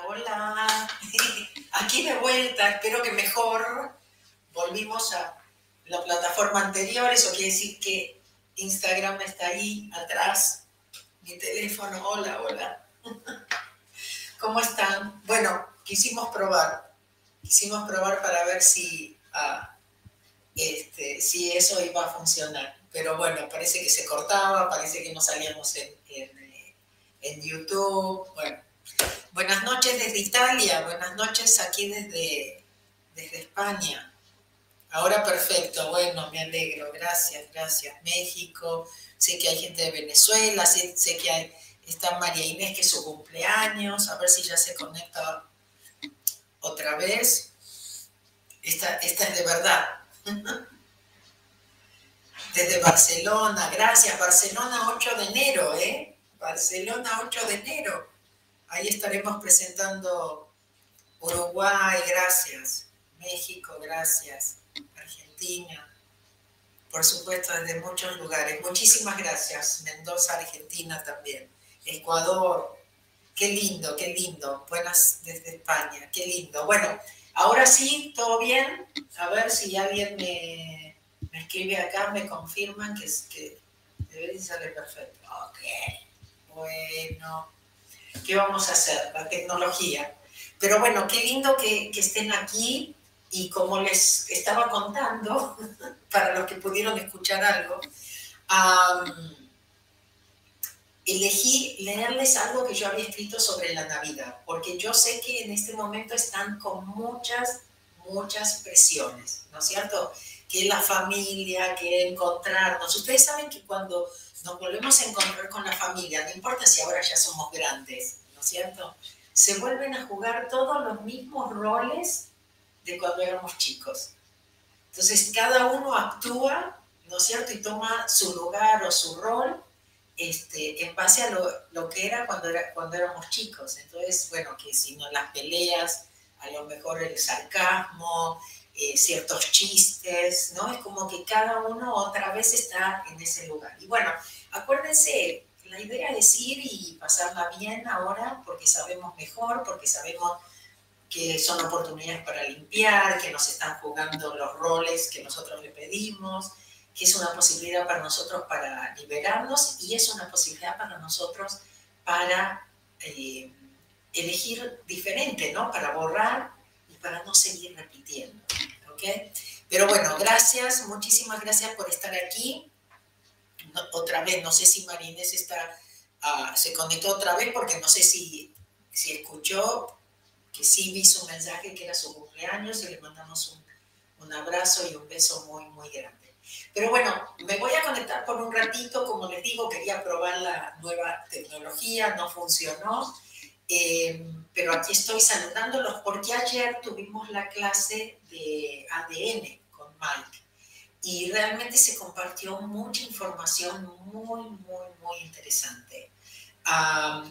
Hola, hola. Aquí de vuelta, espero que mejor. Volvimos a la plataforma anterior, eso quiere decir que Instagram está ahí atrás. Mi teléfono, hola, hola. ¿Cómo están? Bueno, quisimos probar. Quisimos probar para ver si, ah, este, si eso iba a funcionar. Pero bueno, parece que se cortaba, parece que no salíamos en, en, en YouTube. Bueno, Buenas noches desde Italia, buenas noches aquí desde, desde España. Ahora perfecto, bueno, me alegro, gracias, gracias. México, sé que hay gente de Venezuela, sé, que hay, está María Inés que es su cumpleaños, a ver si ya se conecta otra vez. Esta, esta es de verdad. Desde Barcelona, gracias. Barcelona 8 de enero, ¿eh? Barcelona 8 de enero. Ahí estaremos presentando Uruguay, gracias. México, gracias. Argentina, por supuesto, desde muchos lugares. Muchísimas gracias. Mendoza, Argentina también. Ecuador, qué lindo, qué lindo. Buenas desde España, qué lindo. Bueno, ahora sí, todo bien. A ver si alguien me, escribe acá, me confirman que, que debe salir perfecto. Ok, bueno. ¿Qué vamos a hacer? La tecnología. Pero bueno, qué lindo que, estén aquí y como les estaba contando, para los que pudieron escuchar algo, elegí leerles algo que yo había escrito sobre la Navidad, porque yo sé que en este momento están con muchas, muchas presiones, ¿no es cierto? Que la familia, que encontrarnos. Ustedes saben que cuando nos volvemos a encontrar con la familia, no importa si ahora ya somos grandes, ¿no es cierto? Se vuelven a jugar todos los mismos roles de cuando éramos chicos. Entonces, cada uno actúa, ¿no es cierto? Y toma su lugar o su rol este, en base a lo, lo que era cuando, era cuando éramos chicos. Entonces, bueno, que si no las peleas, a lo mejor el sarcasmo, eh, ciertos chistes, ¿no? Es como que cada uno otra vez está en ese lugar. Y bueno, acuérdense, la idea es ir y pasarla bien ahora porque sabemos mejor, porque sabemos que son oportunidades para limpiar, que nos están jugando los roles que nosotros le pedimos, que es una posibilidad para nosotros para liberarnos y es una posibilidad para nosotros para eh, elegir diferente, ¿no? Para borrar para no seguir repitiendo. ¿Ok? Pero bueno, gracias, muchísimas gracias por estar aquí. otra vez, no sé si Marínez está, ah, se conectó otra vez porque no sé si, si escuchó que sí vi su mensaje que era su cumpleaños y le mandamos un, un abrazo y un beso muy, muy grande. Pero bueno, me voy a conectar por un ratito, como les digo, quería probar la nueva tecnología, no funcionó. Eh, pero aquí estoy saludándolos porque ayer tuvimos la clase de ADN con Mike y realmente se compartió mucha información muy, muy, muy interesante.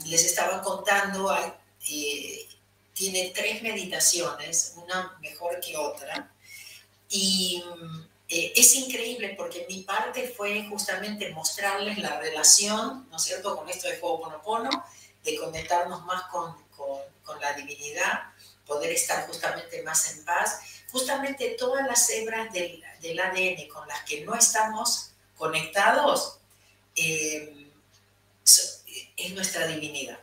les estaba contando, eh, tiene tres meditaciones, una mejor que otra, y eh, es increíble porque mi parte fue justamente mostrarles la relación, ¿no es cierto?, con esto de Ho'oponopono, de conectarnos más con, con, la divinidad, poder estar justamente más en paz. Justamente todas las hebras del, del ADN con las que no estamos conectados eh, es nuestra divinidad.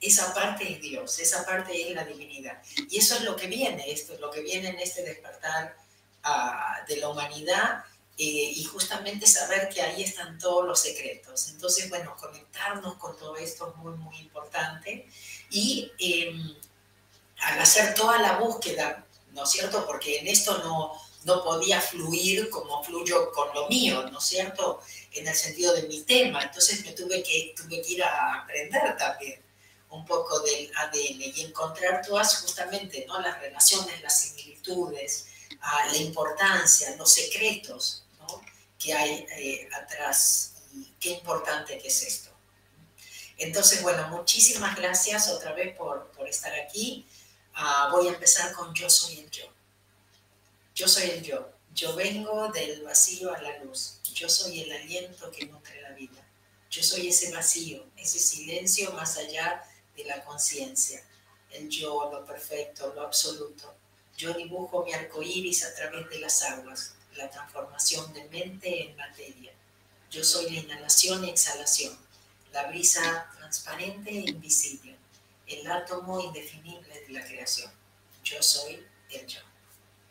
Esa parte es Dios, esa parte es la divinidad. Y eso es lo que viene, esto es lo que viene en este despertar uh, de la humanidad eh, y justamente saber que ahí están todos los secretos. Entonces, bueno, conectarnos con todo esto es muy, muy importante. Y em, al hacer toda la búsqueda, ¿no es cierto? Porque en esto no, no podía fluir como fluyo con lo mío, ¿no es cierto? En el sentido de mi tema. Entonces me tuve que, tuve que ir a aprender también un poco del ADN y encontrar todas justamente ¿no? las relaciones, las similitudes, ah, la importancia, los secretos que hay eh, atrás y qué importante que es esto. Entonces, bueno, muchísimas gracias otra vez por, por estar aquí. Ah, voy a empezar con yo soy el yo. Yo soy el yo. Yo vengo del vacío a la luz. Yo soy el aliento que nutre la vida. Yo soy ese vacío, ese silencio más allá de la conciencia. el yo, lo perfecto, lo absoluto. Yo dibujo mi arco iris a través de las aguas, la transformación de mente en materia. Yo soy la inhalación y exhalación, la brisa transparente e invisible, el átomo indefinible de la creación. Yo soy el yo.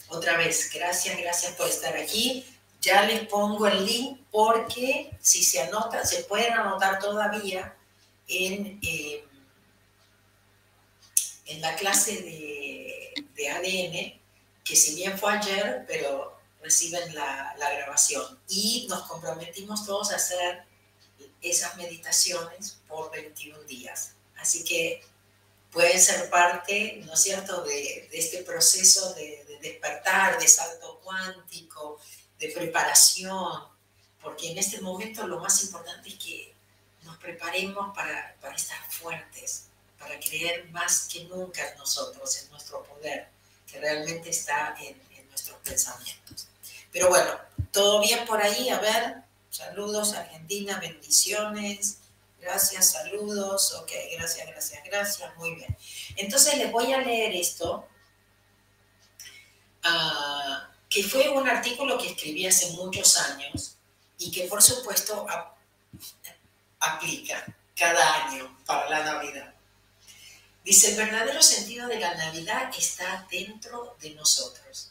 Otra vez, gracias, gracias por estar aquí. Ya les pongo el link porque si se anotan, se pueden anotar todavía en, eh, en la clase de, de, ADN, que si bien fue ayer, pero reciben la, la grabación. Y nos comprometimos todos a hacer esas meditaciones por 21 días. Así que pueden ser parte, ¿no es cierto?, de, este proceso de, de, despertar, de salto cuántico, de preparación, porque en este momento lo más importante es que nos preparemos para, para estar fuertes, para creer más que nunca en nosotros, en nuestro poder, que realmente está en pensamientos. Pero bueno, todo bien por ahí, a ver, saludos Argentina, bendiciones. Gracias, saludos. Ok, gracias, gracias, gracias. Muy bien. Entonces les voy a leer esto, uh, que fue un artículo que escribí hace muchos años y que por supuesto ap aplica cada año para la Navidad. Dice, el verdadero sentido de la Navidad está dentro de nosotros.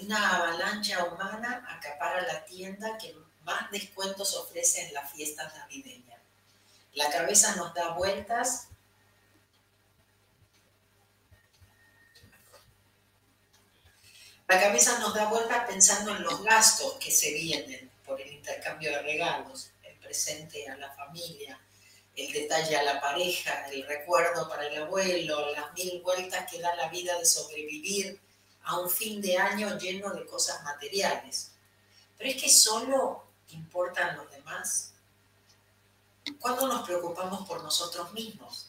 Una avalancha humana acapara la tienda que más descuentos ofrece en las fiestas navideñas la cabeza nos da vueltas. La cabeza nos da vueltas pensando en los gastos que se vienen por el intercambio de regalos, el presente a la familia, el detalle a la pareja, el recuerdo para el abuelo, las mil vueltas que da la vida de sobrevivir a un fin de año lleno de cosas materiales. Pero es que solo importan los demás. ¿Cuándo nos preocupamos por nosotros mismos?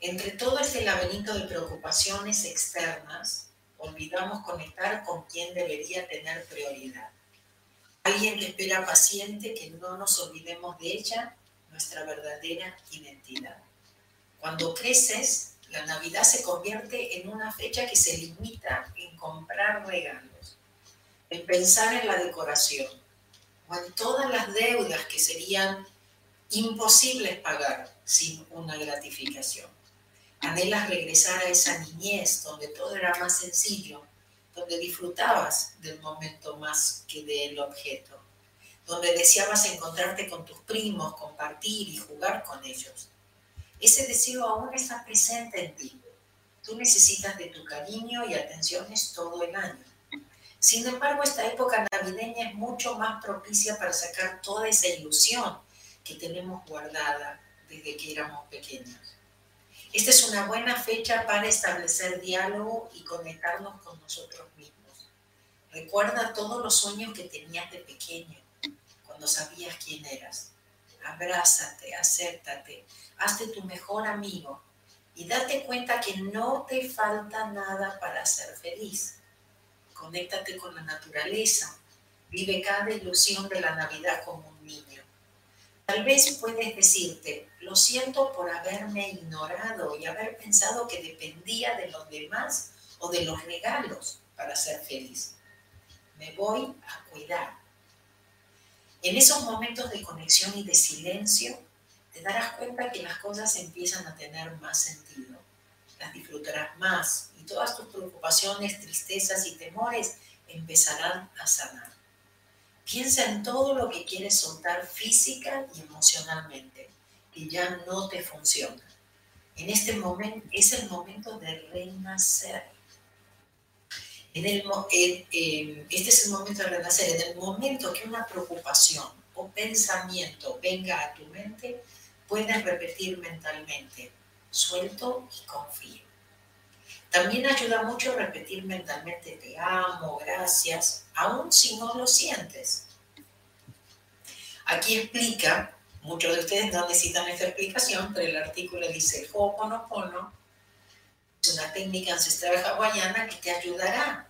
Entre todo este laberinto de preocupaciones externas, olvidamos conectar con quien debería tener prioridad. Alguien que espera paciente que no nos olvidemos de ella, nuestra verdadera identidad. Cuando creces, la Navidad se convierte en una fecha que se limita en comprar regalos, en pensar en la decoración, en todas las deudas que serían imposibles pagar sin una gratificación. Anhelas regresar a esa niñez donde todo era más sencillo, donde disfrutabas del momento más que del objeto, donde deseabas encontrarte con tus primos, compartir y jugar con ellos. Ese deseo aún está presente en ti. Tú necesitas de tu cariño y atenciones todo el año. Sin embargo, esta época navideña es mucho más propicia para sacar toda esa ilusión que tenemos guardada desde que éramos pequeños. Esta es una buena fecha para establecer diálogo y conectarnos con nosotros mismos. Recuerda todos los sueños que tenías de pequeño, cuando sabías quién eras. Abrázate, acéptate, hazte tu mejor amigo y date cuenta que no te falta nada para ser feliz conéctate con la naturaleza, vive cada ilusión de la Navidad como un niño. Tal vez puedes decirte, lo siento por haberme ignorado y haber pensado que dependía de los demás o de los regalos para ser feliz. Me voy a cuidar. En esos momentos de conexión y de silencio, te darás cuenta que las cosas empiezan a tener más sentido. Las disfrutarás más, y todas tus preocupaciones, tristezas y temores empezarán a sanar. Piensa en todo lo que quieres soltar física y emocionalmente, que ya no te funciona. En este momento es el momento de renacer. Este es el momento de renacer. En el momento que una preocupación o pensamiento venga a tu mente, puedes repetir mentalmente, suelto y confío. También ayuda mucho repetir mentalmente te amo, gracias, aun si no lo sientes. Aquí explica, muchos de ustedes no necesitan esta explicación, pero el artículo dice Ho'oponopono es una técnica ancestral hawaiana que te ayudará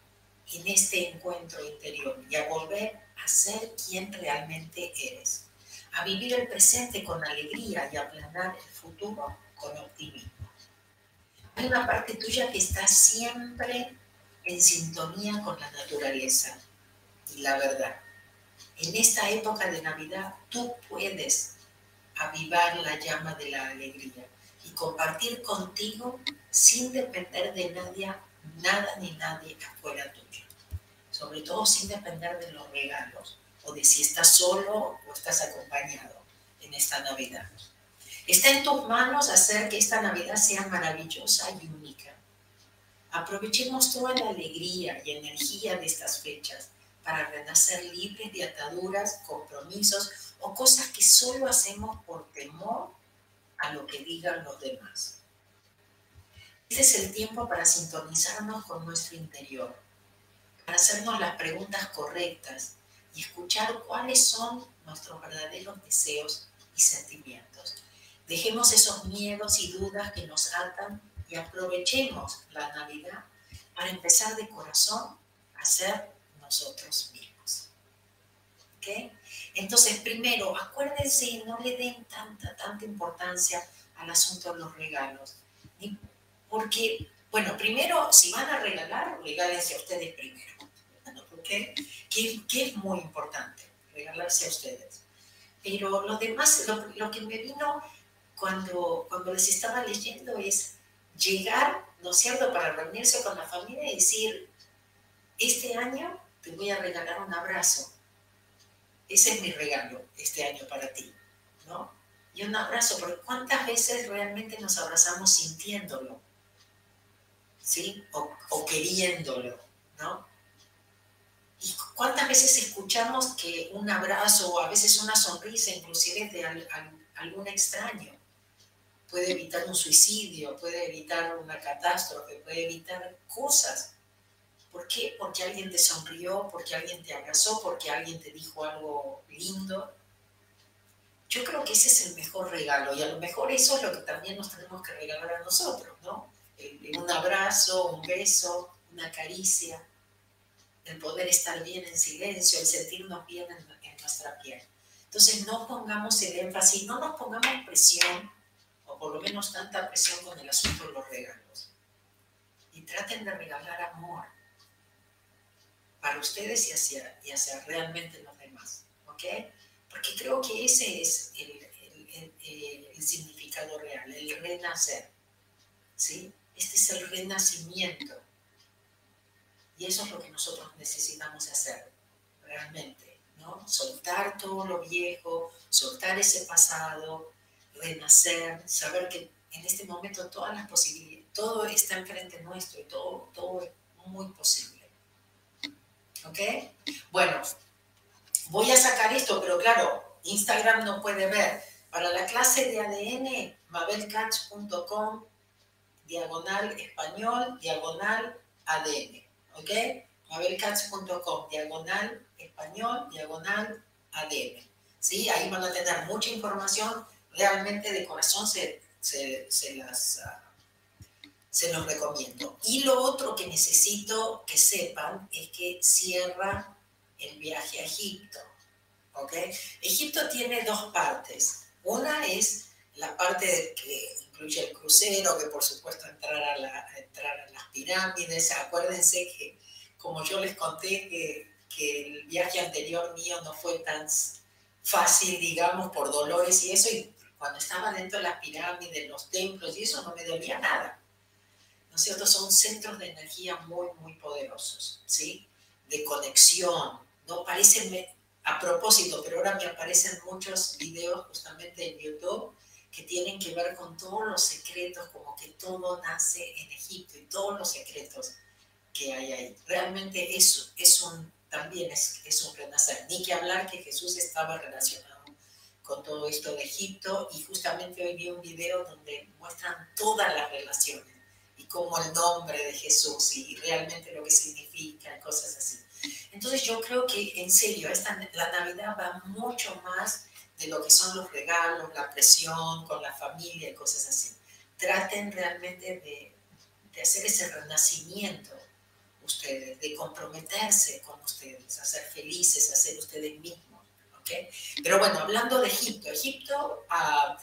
en este encuentro interior y a volver a ser quien realmente eres, a vivir el presente con alegría y a planear el futuro con optimismo. hay una parte tuya que está siempre en sintonía con la naturaleza y la verdad. En esta época de Navidad tú puedes avivar la llama de la alegría compartir contigo sin depender de nadie, nada ni nadie afuera tuyo. Sobre todo sin depender de los regalos o de si estás solo o estás acompañado en esta Navidad. Está en tus manos hacer que esta Navidad sea maravillosa y única. Aprovechemos toda la alegría y energía de estas fechas para renacer libres de ataduras, compromisos o cosas que solo hacemos por temor a lo que digan los demás. Este es el tiempo para sintonizarnos con nuestro interior, para hacernos las preguntas correctas y escuchar cuáles son nuestros verdaderos deseos y sentimientos. Dejemos esos miedos y dudas que nos atan y aprovechemos la Navidad para empezar de corazón a ser nosotros mismos. ¿Okay? Entonces, primero, acuérdense, no le den tanta, tanta importancia al asunto de los regalos. Porque, bueno, primero, si van a regalar, regálense a ustedes primero. ¿Okay? Que, que es muy importante, regalarse a ustedes. Pero lo demás, lo, lo que me vino cuando, cuando les estaba leyendo es llegar, ¿no es cierto?, para reunirse con la familia y decir, este año te voy a regalar un abrazo. Ese es mi regalo este año para ti, ¿no? Y un abrazo, porque ¿cuántas veces realmente nos abrazamos sintiéndolo? ¿Sí? O, queriéndolo, ¿no? ¿Y cuántas veces escuchamos que un abrazo o a veces una sonrisa, inclusive de algún extraño, puede evitar un suicidio, puede evitar una catástrofe, puede evitar cosas ¿Por qué? Porque alguien te sonrió, porque alguien te abrazó, porque alguien te dijo algo lindo. Yo creo que ese es el mejor regalo y a lo mejor eso es lo que también nos tenemos que regalar a nosotros, ¿no? Un abrazo, un beso, una caricia, el poder estar bien en silencio, el sentirnos bien en, nuestra piel. Entonces no pongamos el énfasis, no nos pongamos presión, o por lo menos tanta presión con el asunto de los regalos. Y traten de regalar amor para ustedes y hacia, y hacia realmente los demás. ¿Ok? Porque creo que ese es el, el, significado real, el renacer. ¿Sí? Este es el renacimiento. Y eso es lo que nosotros necesitamos hacer, realmente, ¿no? Soltar todo lo viejo, soltar ese pasado, renacer, saber que en este momento todas las posibilidades, todo está enfrente nuestro y todo, todo es muy posible. ¿Ok? Bueno, voy a sacar esto, pero claro, Instagram no puede ver. Para la clase de ADN, mabelcatch.com, diagonal español, diagonal ADN. ¿Ok? mabelcatch.com, diagonal español, diagonal ADN. ¿Sí? Ahí van a tener mucha información. Realmente de corazón se, se, las... Se los recomiendo. Y lo otro que necesito que sepan es que cierra el viaje a Egipto. ¿ok? Egipto tiene dos partes. Una es la parte que incluye el crucero, que por supuesto entrar a, la, entrar a las pirámides. Acuérdense que, como yo les conté, que, que el viaje anterior mío no fue tan fácil, digamos, por dolores y eso, y cuando estaba dentro de las pirámides, los templos y eso, no me dolía nada ¿no es cierto? Son centros de energía muy, muy poderosos, ¿sí? De conexión, ¿no? Parecen, a propósito, pero ahora me aparecen muchos videos justamente en YouTube que tienen que ver con todos los secretos, como que todo nace en Egipto y todos los secretos que hay ahí. Realmente es, es un, también es, es un renacer. Ni que hablar que Jesús estaba relacionado con todo esto de Egipto y justamente hoy vi un video donde muestran todas las relaciones como el nombre de Jesús y realmente lo que significa, cosas así. Entonces yo creo que en serio, esta, la Navidad va mucho más de lo que son los regalos, la presión con la familia y cosas así. Traten realmente de, de hacer ese renacimiento ustedes, de comprometerse con ustedes, a ser felices, a ser ustedes mismos. ¿okay? Pero bueno, hablando de Egipto, Egipto... Uh,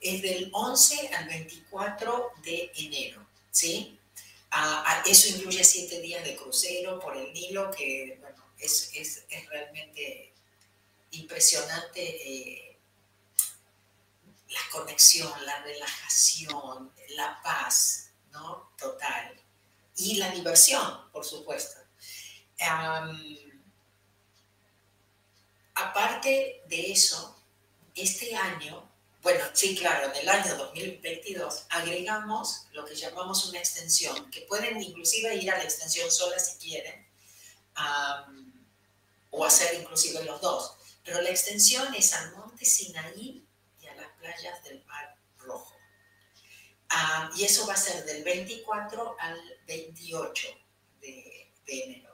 es del 11 al 24 de enero, ¿sí? eso incluye siete días de crucero por el Nilo, que bueno, es, es, es realmente impresionante eh, la conexión, la relajación, la paz, ¿no? Total. Y la diversión, por supuesto. aparte de eso, este año, bueno, sí, claro, en el año 2022 agregamos lo que llamamos una extensión, que pueden inclusive ir a la extensión sola si quieren, o hacer inclusive los dos. Pero la extensión es al monte Sinaí y a las playas del Mar Rojo. y eso va a ser del 24 al 28 de, de enero.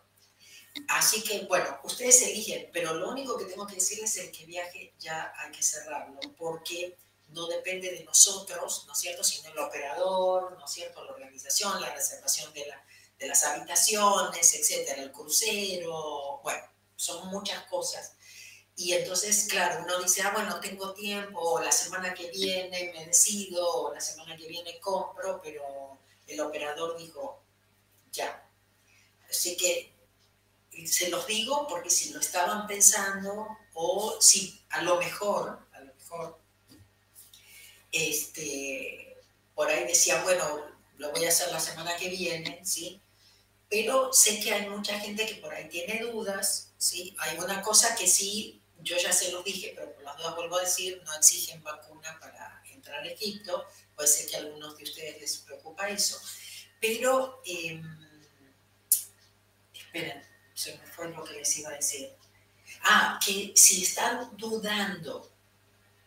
Así que, bueno, ustedes eligen, pero lo único que tengo que decirles es que viaje ya hay que cerrarlo, porque no depende de nosotros, ¿no es cierto?, sino el operador, ¿no es cierto?, la organización, la reservación de, la, de las habitaciones, etcétera, el crucero, bueno, son muchas cosas. Y entonces, claro, uno dice, ah, bueno, tengo tiempo, o la semana que viene me decido, o la semana que viene compro, pero el operador dijo, ya. Así que se los digo porque si lo estaban pensando o si a lo mejor, a lo mejor, este, por ahí decía, bueno, lo voy a hacer la semana que viene, ¿sí? Pero sé que hay mucha gente que por ahí tiene dudas, ¿sí? Hay una cosa que sí, yo ya se los dije, pero por las dudas vuelvo a decir, no exigen vacuna para entrar a Egipto, puede ser que a algunos de ustedes les preocupa eso. Pero, eh, esperen, se me fue lo que les iba a decir. Ah, que si están dudando,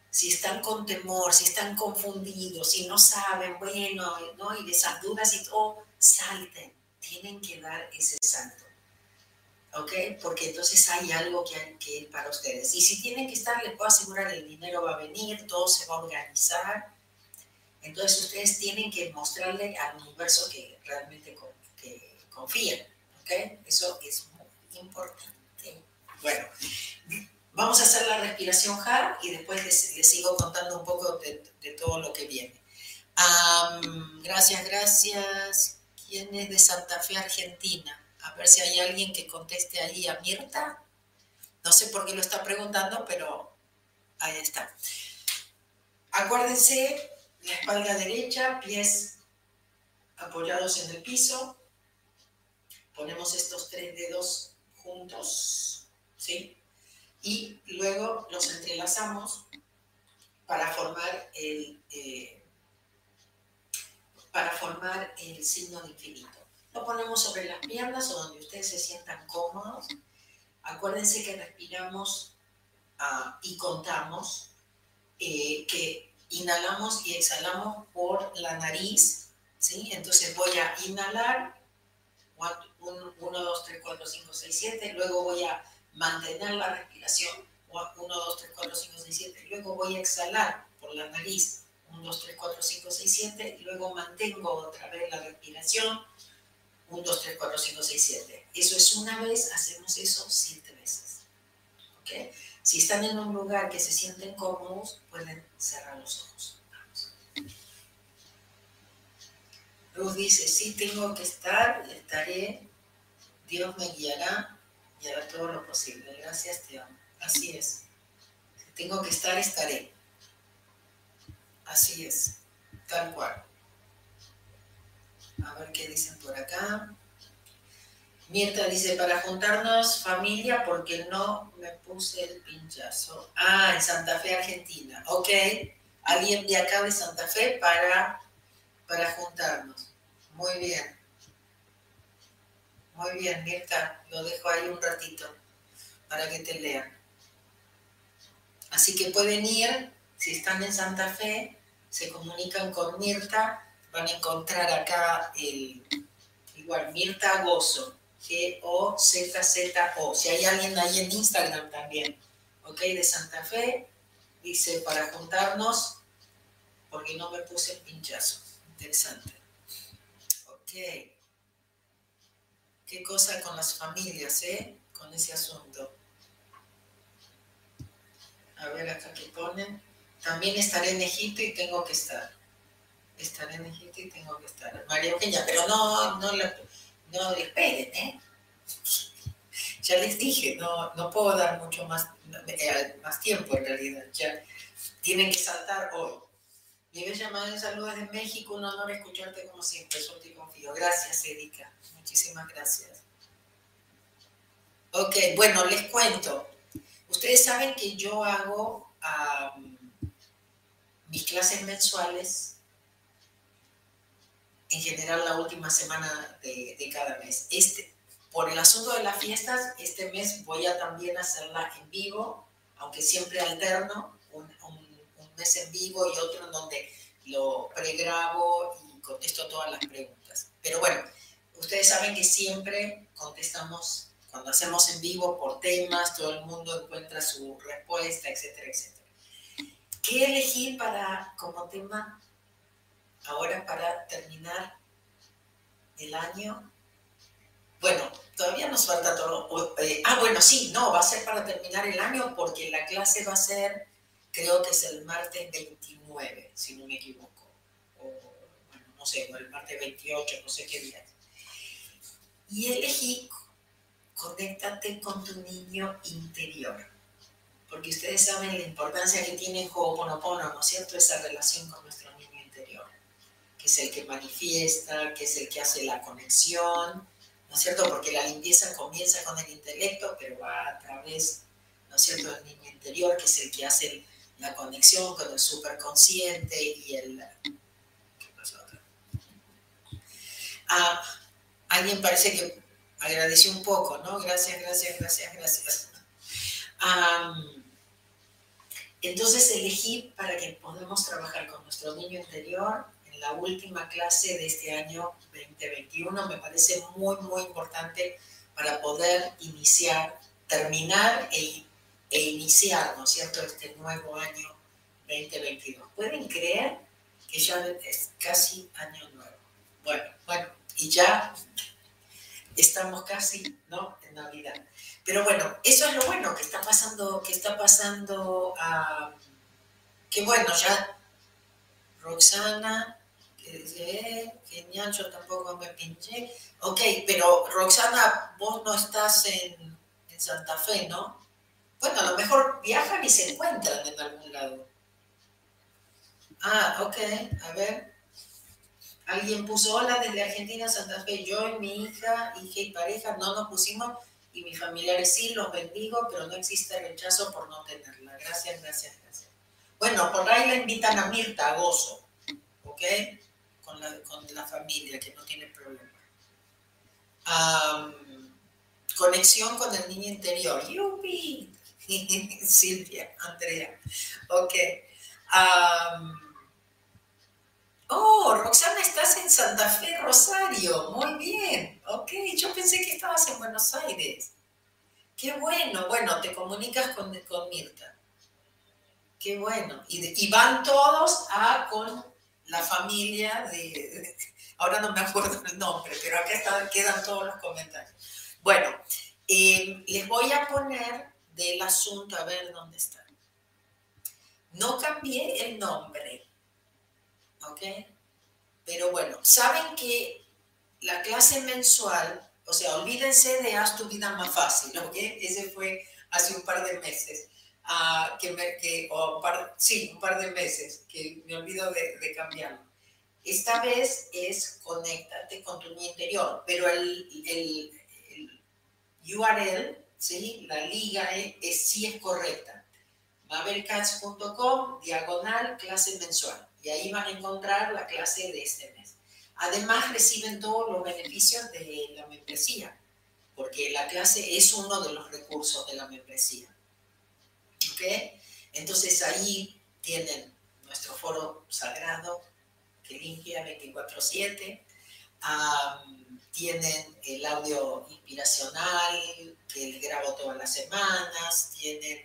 si están con temor, si están confundidos, si no saben, bueno, ¿no? y de esas dudas y todo, salten, tienen que dar ese salto. ¿Ok? Porque entonces hay algo que hay que ir para ustedes. Y si tienen que estar, les puedo asegurar, el dinero va a venir, todo se va a organizar. Entonces ustedes tienen que mostrarle al universo que realmente confían. ¿Ok? Eso es importante. Bueno, vamos a hacer la respiración HAR y después les, sigo contando un poco de, todo lo que viene. gracias, gracias. ¿Quién es de Santa Fe, Argentina? A ver si hay alguien que conteste ahí a Mirta. No sé por qué lo está preguntando, pero ahí está. Acuérdense, la espalda derecha, pies apoyados en el piso. Ponemos estos tres dedos juntos, ¿sí? Y luego los entrelazamos para formar el, eh, para formar el signo de infinito. Lo ponemos sobre las piernas o donde ustedes se sientan cómodos. Acuérdense que respiramos ah, y contamos, eh, que inhalamos y exhalamos por la nariz, ¿sí? Entonces voy a inhalar 1, 2, 3, 4, 5, 6, 7, luego voy a mantener la respiración, 1, 2, 3, 4, 5, 6, 7, luego voy a exhalar por la nariz, 1, 2, 3, 4, 5, 6, 7, y luego mantengo otra vez la respiración, 1, 2, 3, 4, 5, 6, 7. Eso es una vez, hacemos eso 7 veces. ¿Ok? Si están en un lugar que se sienten cómodos, pueden cerrar los ojos. Luz dice, sí tengo que estar, estaré, Dios me guiará y hará todo lo posible. Gracias, te. Así es. Si tengo que estar, estaré. Así es, tal cual. A ver qué dicen por acá. Mirta dice, para juntarnos familia porque no me puse el pinchazo. Ah, en Santa Fe, Argentina. Ok. Alguien de acá de Santa Fe para, para juntarnos. Muy bien. Muy bien, Mirta. Lo dejo ahí un ratito para que te lean. Así que pueden ir, si están en Santa Fe, se comunican con Mirta, van a encontrar acá el, igual, Mirta Gozo, G-O-Z-Z-O. Si hay alguien ahí en Instagram también, ¿ok? De Santa Fe, dice para juntarnos, porque no me puse el pinchazo. Interesante. ¿Qué cosa con las familias, eh? Con ese asunto. A ver acá que ponen. también estaré en Egipto y tengo que estar. Estaré en Egipto y tengo que estar. María Eugenia, pero no, no, no esperen, ¿eh? Ya les dije, no, no puedo dar mucho más, eh, más tiempo en realidad. Ya tienen que saltar hoy. Bella madre, saludos de México, un honor escucharte como siempre, suerte y confío. Gracias, Erika, muchísimas gracias. Ok, bueno, les cuento. Ustedes saben que yo hago mis clases mensuales, en general la última semana de, de cada mes. Este, por el asunto de las fiestas, este mes voy a también hacerla en vivo, aunque siempre alterno, un, mes en vivo y otro en donde lo pregrabo y contesto todas las preguntas. Pero bueno, ustedes saben que siempre contestamos cuando hacemos en vivo por temas, todo el mundo encuentra su respuesta, etcétera, etcétera. ¿Qué elegí para, como tema ahora para terminar el año? Bueno, todavía nos falta todo. Eh, ah, bueno, sí, no, va a ser para terminar el año porque la clase va a ser, creo que es el martes 29, si no me equivoco. O, bueno, no sé, o el martes 28, no sé qué día. Y elegí, conéctate con tu niño interior. Porque ustedes saben la importancia que tiene Ho'oponopono, ¿no es cierto? Esa relación con nuestro niño interior, que es el que manifiesta, que es el que hace la conexión ¿no es cierto? Porque la limpieza comienza con el intelecto, pero va a través, ¿no es cierto?, del niño interior, que es el que hace la conexión con el superconsciente y el... ¿Qué pasó Ah, alguien parece que agradeció un poco, ¿no? Gracias, gracias, gracias, gracias. entonces elegí para que podamos trabajar con nuestro niño interior la última clase de este año 2021 me parece muy, muy importante para poder iniciar, terminar e, e iniciar, ¿no es cierto?, este nuevo año 2022. ¿Pueden creer que ya es casi año nuevo? Bueno, bueno, y ya estamos casi, ¿no?, en Navidad. Pero bueno, eso es lo bueno que está pasando, que está pasando, a, que bueno, ya Roxana, dice, genial, yo tampoco me pinché. Ok, pero Roxana, vos no estás en Santa Fe, ¿no? Bueno, a lo mejor viajan y se encuentran en algún lado. Ah, ok, a ver. Alguien puso hola desde Argentina, Santa Fe. Yo y mi hija, hija y pareja no nos pusimos y mis familiares sí, los bendigo, pero no existe rechazo por no tenerla. Gracias, gracias, gracias. Bueno, por ahí la invitan a Mirta, a Gozo. ¿Ok? con la, con la familia, que no tiene problema. conexión con el niño interior. Yupi. Silvia, Andrea. Ok. oh, Roxana, estás en Santa Fe, Rosario. Muy bien. Ok, yo pensé que estabas en Buenos Aires. Qué bueno. Bueno, te comunicas con, con Mirta. Qué bueno. Y, van todos a con la familia de, ahora no me acuerdo el nombre, pero acá quedan todos los comentarios. Bueno, eh, les voy a poner del asunto, a ver dónde está. No cambié el nombre, ¿ok? Pero bueno, saben que la clase mensual, o sea, olvídense de haz tu vida más fácil, ¿ok? Ese fue hace un par de meses que, me, que o par, sí, un par de meses, que me olvido de, de cambiarlo. Esta vez es conéctate con tu interior, pero el, el, el URL, ¿sí? la liga es, sí es correcta. mabelcats.com, diagonal, clase mensual. Y ahí van a encontrar la clase de este mes. Además, reciben todos los beneficios de la membresía, porque la clase es uno de los recursos de la membresía. Entonces ahí tienen nuestro foro sagrado que limpia 24/7, tienen el audio inspiracional que les grabo todas las semanas, tienen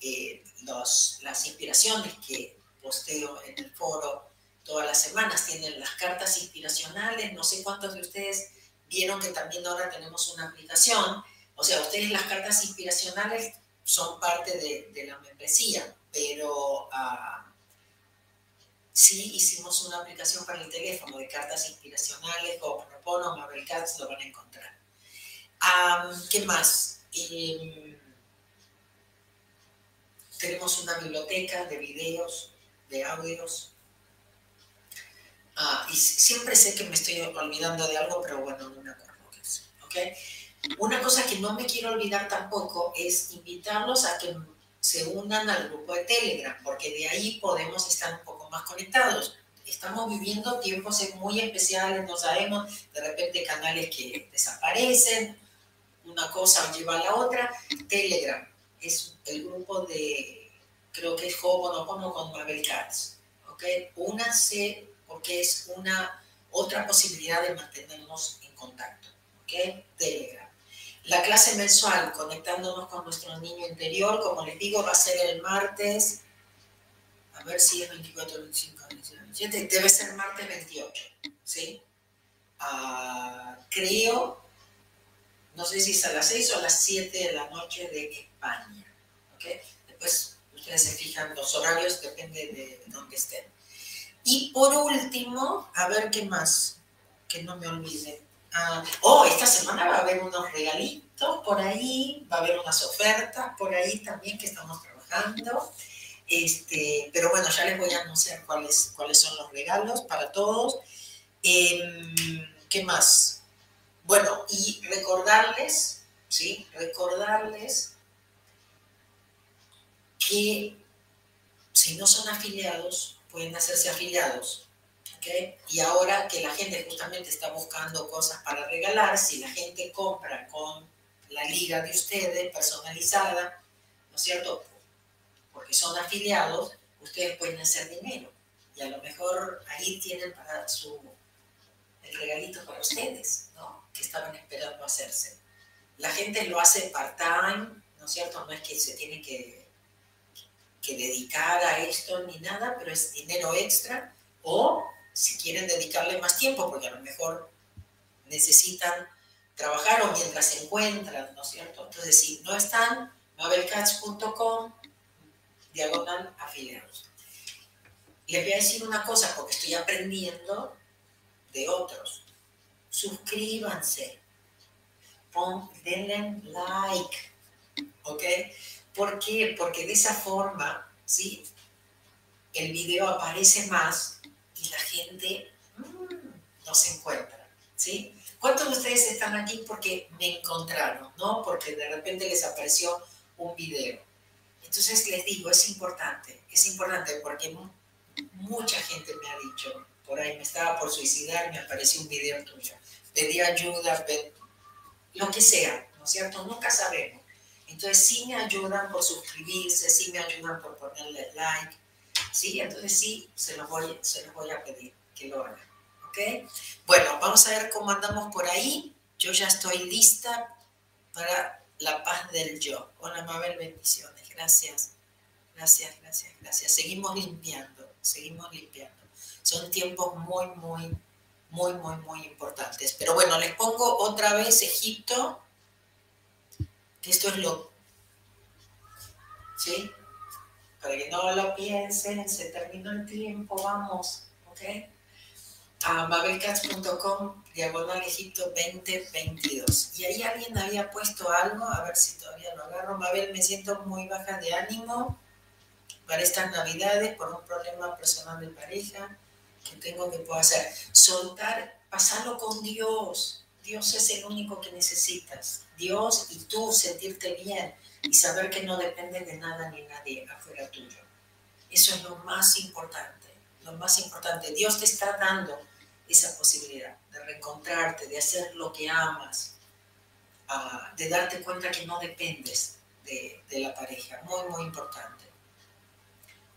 eh, las inspiraciones que posteo en el foro todas las semanas, tienen las cartas inspiracionales, no sé cuántos de ustedes vieron que también ahora tenemos una aplicación, o sea, ustedes las cartas inspiracionales son parte de, la membresía, pero, ah, sí hicimos una aplicación para el teléfono de cartas inspiracionales, o Propono, Mabel Cats, lo van a encontrar. ¿Qué más? Em, tenemos una biblioteca de videos, de audios. Ah, y siempre sé que me estoy olvidando de algo, pero bueno, no me acuerdo qué es. ¿okay? Una cosa que no me quiero olvidar tampoco es invitarlos a que se unan al grupo de Telegram, porque de ahí podemos estar un poco más conectados. Estamos viviendo tiempos muy especiales, no sabemos, de repente canales que desaparecen, una cosa lleva a la otra. Telegram es el grupo de, creo que es Ho'oponopono con Mabel Katz, ¿ok? Únanse porque es una otra posibilidad de mantenernos en contacto, ¿ok? Telegram. La clase mensual, conectándonos con nuestro niño interior, como les digo, va a ser el martes, a ver si es 24, 25, 27, debe ser martes 28, ¿sí? Ah, creo, no sé si es a las 6 o a las 7 de la noche de España, ¿ok? Después ustedes se fijan los horarios, depende de dónde estén. Y por último, a ver qué más, que no me olvide. Ah, oh, esta semana va a haber unos regalitos por ahí, va a haber unas ofertas por ahí también que estamos trabajando. Este, pero bueno, ya les voy a anunciar cuáles, cuáles son los regalos para todos. Em, ¿Qué más? Bueno, y recordarles, ¿sí? Recordarles que si no son afiliados, pueden hacerse afiliados y ahora que la gente justamente está buscando cosas para regalar, si la gente compra con la liga de ustedes personalizada, ¿no es cierto? Porque son afiliados, ustedes pueden hacer dinero. Y a lo mejor ahí tienen para su, el regalito para ustedes, ¿no? Que estaban esperando hacerse. La gente lo hace part-time, ¿no es cierto? No es que se tiene que, que dedicar a esto ni nada, pero es dinero extra. O si quieren dedicarle más tiempo, porque a lo mejor necesitan trabajar o mientras se encuentran, ¿no es cierto? Entonces, si no están, mabelcats.com, diagonal afiliados. Les voy a decir una cosa, porque estoy aprendiendo de otros. Suscríbanse, pon, denle like, ¿ok? ¿Por qué? Porque de esa forma, ¿sí? El video aparece más y la gente mm, no se encuentra, ¿sí? ¿Cuántos de ustedes están aquí porque me encontraron, no? Porque de repente les apareció un video. Entonces les digo, es importante, es importante porque mucha gente me ha dicho, por ahí me estaba por suicidar, me apareció un video tuyo, pedí ayuda, lo que sea, ¿no es cierto? Nunca sabemos. Entonces sí me ayudan por suscribirse, sí me ayudan por ponerle like, ¿sí? Entonces sí, se los voy, se los voy a pedir que lo hagan, ¿ok? Bueno, vamos a ver cómo andamos por ahí. Yo ya estoy lista para la paz del yo. Hola Mabel, bendiciones. Gracias, gracias, gracias, gracias. Seguimos limpiando, seguimos limpiando. Son tiempos muy, muy, muy, muy, muy importantes. Pero bueno, les pongo otra vez Egipto, que esto es lo... ¿Sí? para que no lo piensen, se terminó el tiempo, vamos, ¿ok? A mabelcats.com, diagonal Egipto 2022. Y ahí alguien había puesto algo, a ver si todavía lo agarro. Mabel, me siento muy baja de ánimo para estas navidades por un problema personal de pareja que tengo que puedo hacer. Soltar, pasarlo con Dios. Dios es el único que necesitas. Dios y tú sentirte bien y saber que no depende de nada ni nadie afuera tuyo. Eso es lo más importante, lo más importante. Dios te está dando esa posibilidad de reencontrarte, de hacer lo que amas, ah, de darte cuenta que no dependes de, la pareja. Muy, muy importante.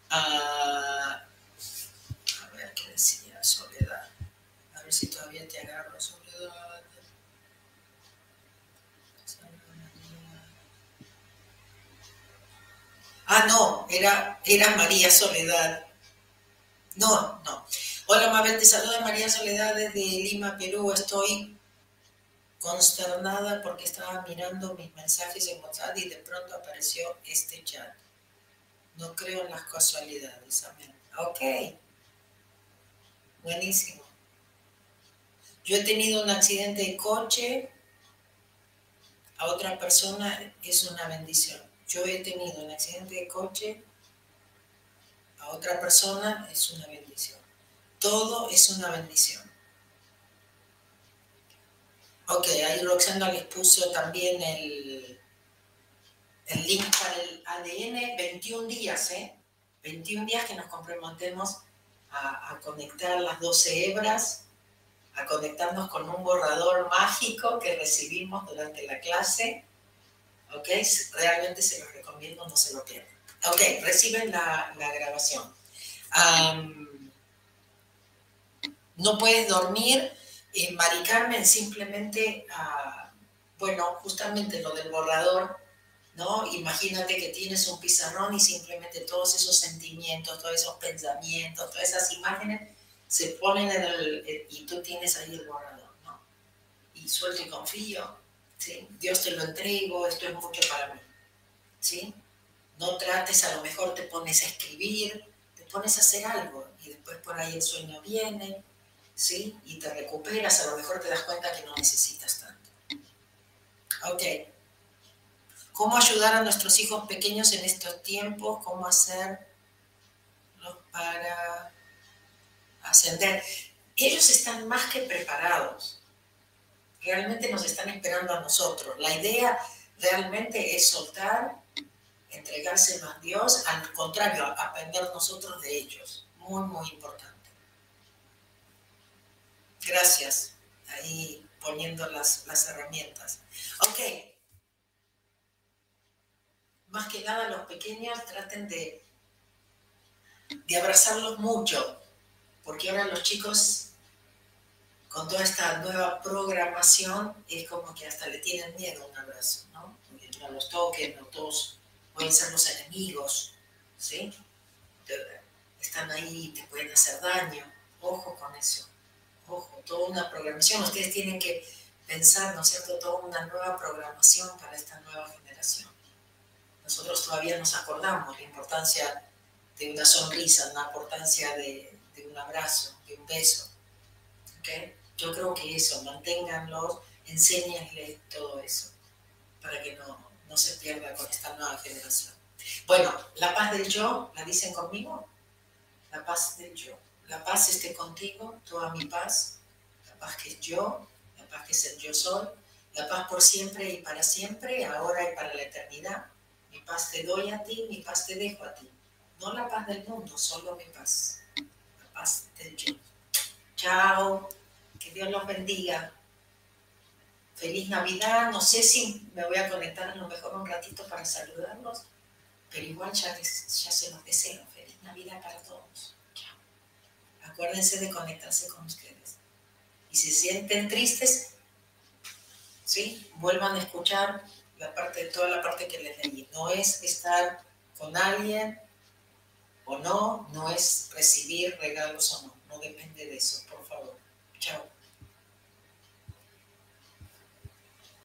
Ah, a ver qué decía Soledad. A ver si todavía te agarro, Soledad. Ah, no, era, era María Soledad. No, no. Hola Mabel, te saluda María Soledad desde Lima, Perú. Estoy consternada porque estaba mirando mis mensajes en WhatsApp y de pronto apareció este chat. No creo en las casualidades. Amén. Ok, Buenísimo. Yo he tenido un accidente de coche, a otra persona es una bendición. Yo he tenido un accidente de coche, a otra persona es una bendición. Todo es una bendición. Ok, ahí Roxana les puso también el, el link para el ADN, 21 días, ¿eh? 21 días que nos comprometemos a, a conectar las 12 hebras, a conectarnos con un borrador mágico que recibimos durante la clase. ¿Ok? Realmente se los recomiendo, no se lo pierdan. Ok, reciben la, la grabación. No puedes dormir. Eh, Mari Carmen simplemente, bueno, justamente lo del borrador, ¿no? Imagínate que tienes un pizarrón y simplemente todos esos sentimientos, todos esos pensamientos, todas esas imágenes se ponen y tú tienes ahí el borrador, ¿no? Y suelto y confío, ¿sí? Dios te lo entrego, esto es mucho para mí, ¿sí? No trates, a lo mejor te pones a escribir, te pones a hacer algo y después por ahí el sueño viene, ¿sí? Y te recuperas, a lo mejor te das cuenta que no necesitas tanto. Ok. ¿Cómo ayudar a nuestros hijos pequeños en estos tiempos? ¿Cómo hacerlos para ascender? Ellos están más que preparados. Realmente nos están esperando a nosotros. La idea realmente es soltar, entregarse a Dios, al contrario, aprender nosotros de ellos. Muy, muy importante. Gracias. Ahí poniendo las, las herramientas. Ok más que nada los pequeños traten de, de abrazarlos mucho, porque ahora los chicos con toda esta nueva programación es como que hasta le tienen miedo a un abrazo, ¿no? Porque no los toquen, no todos pueden ser los enemigos, ¿sí? Están ahí te pueden hacer daño. Ojo con eso. Ojo, toda una programación. Ustedes tienen que pensar, ¿no es cierto?, toda una nueva programación para esta nueva generación nosotros todavía nos acordamos la importancia de una sonrisa, la importancia de, un abrazo, de un beso. ¿Okay? Yo creo que eso, manténganlos, enséñenles todo eso, para que no, no se pierda con esta nueva generación. Bueno, la paz del yo, ¿la dicen conmigo? La paz del yo. La paz esté contigo, toda mi paz, la paz que es yo, la paz que es el yo soy, la paz por siempre y para siempre, ahora y para la eternidad mi paz te doy a ti, mi paz te dejo a ti. No la paz del mundo, solo mi paz. La paz del yo. Chao. Que Dios los bendiga. Feliz Navidad. No sé si me voy a conectar a lo mejor un ratito para saludarlos, pero igual ya, ya se los deseo. Feliz Navidad para todos. Acuérdense de conectarse con ustedes. Y si sienten tristes, ¿sí? vuelvan a escuchar la parte, toda la parte que les leí. No es estar con alguien o no, no es recibir regalos o no. No depende de eso, por favor. Chao.